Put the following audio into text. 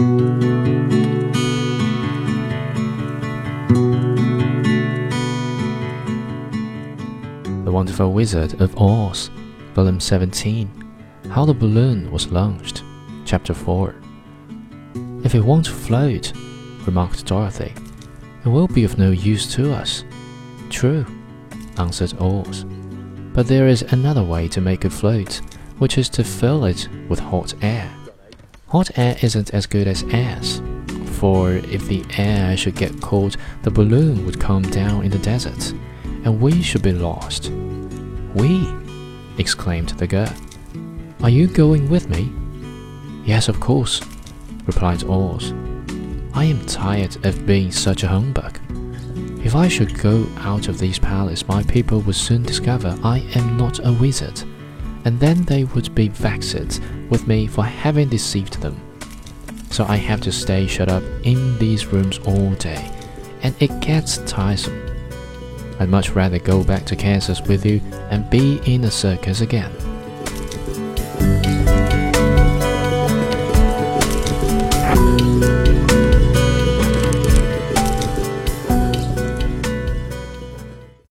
The Wonderful Wizard of Oz, Volume 17 How the Balloon Was Launched, Chapter 4. If it won't float, remarked Dorothy, it will be of no use to us. True, answered Oz. But there is another way to make it float, which is to fill it with hot air. Hot air isn't as good as air, for if the air should get cold, the balloon would come down in the desert and we should be lost. We? exclaimed the girl. Are you going with me? Yes, of course, replied Oz. I am tired of being such a humbug. If I should go out of this palace, my people would soon discover I am not a wizard, and then they would be vexed with me for having deceived them. So I have to stay shut up in these rooms all day, and it gets tiresome. I'd much rather go back to Kansas with you and be in a circus again.